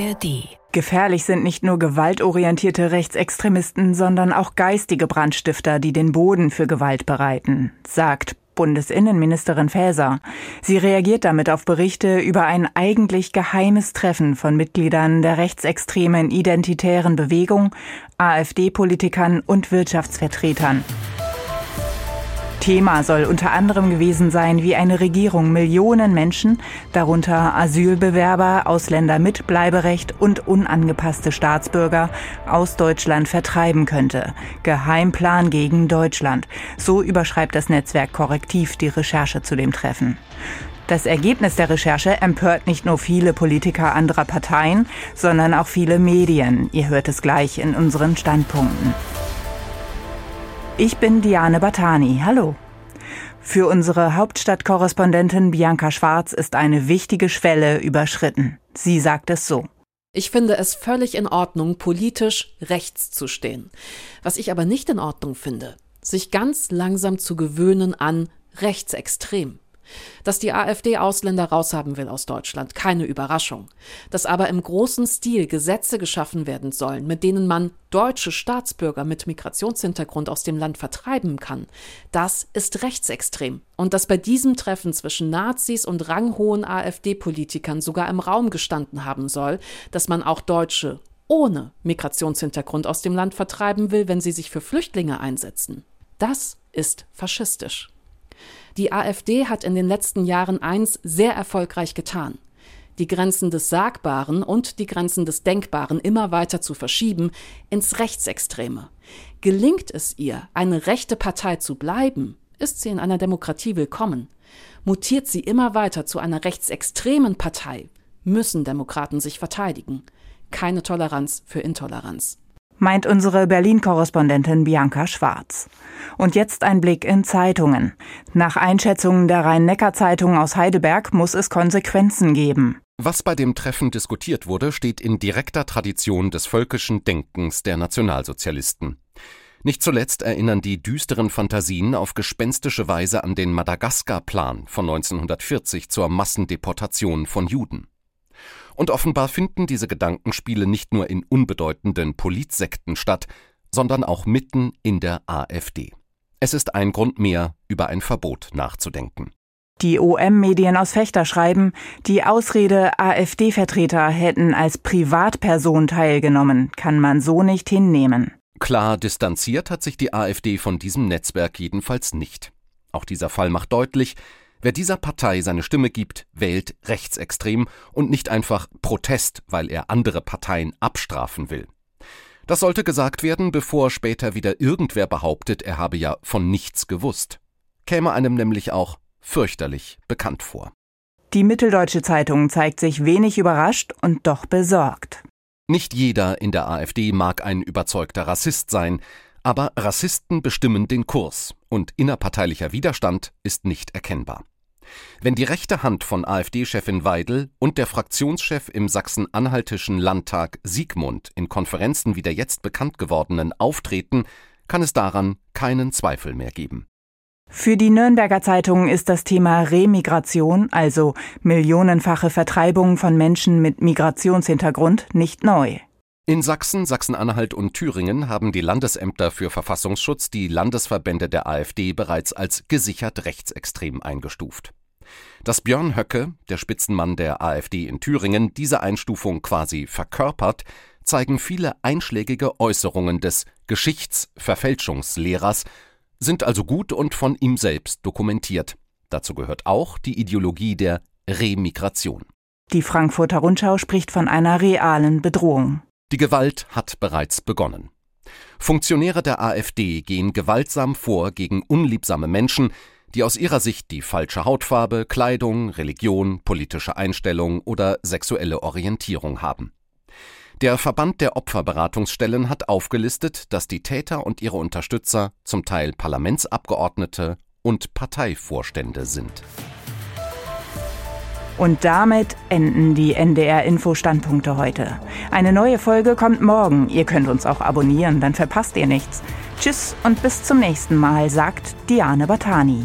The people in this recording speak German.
ARD. Gefährlich sind nicht nur gewaltorientierte Rechtsextremisten, sondern auch geistige Brandstifter, die den Boden für Gewalt bereiten, sagt Bundesinnenministerin Faeser. Sie reagiert damit auf Berichte über ein eigentlich geheimes Treffen von Mitgliedern der rechtsextremen identitären Bewegung, AfD-Politikern und Wirtschaftsvertretern. Thema soll unter anderem gewesen sein, wie eine Regierung Millionen Menschen, darunter Asylbewerber, Ausländer mit Bleiberecht und unangepasste Staatsbürger, aus Deutschland vertreiben könnte. Geheimplan gegen Deutschland. So überschreibt das Netzwerk Korrektiv die Recherche zu dem Treffen. Das Ergebnis der Recherche empört nicht nur viele Politiker anderer Parteien, sondern auch viele Medien. Ihr hört es gleich in unseren Standpunkten. Ich bin Diane Batani. Hallo. Für unsere Hauptstadtkorrespondentin Bianca Schwarz ist eine wichtige Schwelle überschritten. Sie sagt es so. Ich finde es völlig in Ordnung, politisch rechts zu stehen. Was ich aber nicht in Ordnung finde, sich ganz langsam zu gewöhnen an rechtsextrem. Dass die AfD Ausländer raushaben will aus Deutschland, keine Überraschung. Dass aber im großen Stil Gesetze geschaffen werden sollen, mit denen man deutsche Staatsbürger mit Migrationshintergrund aus dem Land vertreiben kann, das ist rechtsextrem. Und dass bei diesem Treffen zwischen Nazis und ranghohen AfD-Politikern sogar im Raum gestanden haben soll, dass man auch Deutsche ohne Migrationshintergrund aus dem Land vertreiben will, wenn sie sich für Flüchtlinge einsetzen. Das ist faschistisch. Die AfD hat in den letzten Jahren eins sehr erfolgreich getan. Die Grenzen des Sagbaren und die Grenzen des Denkbaren immer weiter zu verschieben ins Rechtsextreme. Gelingt es ihr, eine rechte Partei zu bleiben, ist sie in einer Demokratie willkommen. Mutiert sie immer weiter zu einer rechtsextremen Partei, müssen Demokraten sich verteidigen. Keine Toleranz für Intoleranz meint unsere Berlin-Korrespondentin Bianca Schwarz. Und jetzt ein Blick in Zeitungen. Nach Einschätzungen der Rhein-Neckar-Zeitung aus Heidelberg muss es Konsequenzen geben. Was bei dem Treffen diskutiert wurde, steht in direkter Tradition des völkischen Denkens der Nationalsozialisten. Nicht zuletzt erinnern die düsteren Fantasien auf gespenstische Weise an den Madagaskar-Plan von 1940 zur Massendeportation von Juden. Und offenbar finden diese Gedankenspiele nicht nur in unbedeutenden Politsekten statt, sondern auch mitten in der AfD. Es ist ein Grund mehr, über ein Verbot nachzudenken. Die OM-Medien aus Fechter schreiben, die Ausrede, AfD-Vertreter hätten als Privatperson teilgenommen, kann man so nicht hinnehmen. Klar distanziert hat sich die AfD von diesem Netzwerk jedenfalls nicht. Auch dieser Fall macht deutlich, Wer dieser Partei seine Stimme gibt, wählt rechtsextrem und nicht einfach Protest, weil er andere Parteien abstrafen will. Das sollte gesagt werden, bevor später wieder irgendwer behauptet, er habe ja von nichts gewusst. Käme einem nämlich auch fürchterlich bekannt vor. Die Mitteldeutsche Zeitung zeigt sich wenig überrascht und doch besorgt. Nicht jeder in der AfD mag ein überzeugter Rassist sein, aber Rassisten bestimmen den Kurs und innerparteilicher Widerstand ist nicht erkennbar. Wenn die rechte Hand von AfD-Chefin Weidel und der Fraktionschef im sachsen-anhaltischen Landtag Siegmund in Konferenzen wie der jetzt bekannt gewordenen auftreten, kann es daran keinen Zweifel mehr geben. Für die Nürnberger Zeitung ist das Thema Remigration, also millionenfache Vertreibung von Menschen mit Migrationshintergrund, nicht neu. In Sachsen, Sachsen-Anhalt und Thüringen haben die Landesämter für Verfassungsschutz die Landesverbände der AfD bereits als gesichert rechtsextrem eingestuft. Dass Björn Höcke, der Spitzenmann der AfD in Thüringen, diese Einstufung quasi verkörpert, zeigen viele einschlägige Äußerungen des Geschichtsverfälschungslehrers, sind also gut und von ihm selbst dokumentiert. Dazu gehört auch die Ideologie der Remigration. Die Frankfurter Rundschau spricht von einer realen Bedrohung. Die Gewalt hat bereits begonnen. Funktionäre der AfD gehen gewaltsam vor gegen unliebsame Menschen, die aus ihrer Sicht die falsche Hautfarbe, Kleidung, Religion, politische Einstellung oder sexuelle Orientierung haben. Der Verband der Opferberatungsstellen hat aufgelistet, dass die Täter und ihre Unterstützer zum Teil Parlamentsabgeordnete und Parteivorstände sind. Und damit enden die NDR-Info-Standpunkte heute. Eine neue Folge kommt morgen. Ihr könnt uns auch abonnieren, dann verpasst ihr nichts. Tschüss und bis zum nächsten Mal, sagt Diane Batani.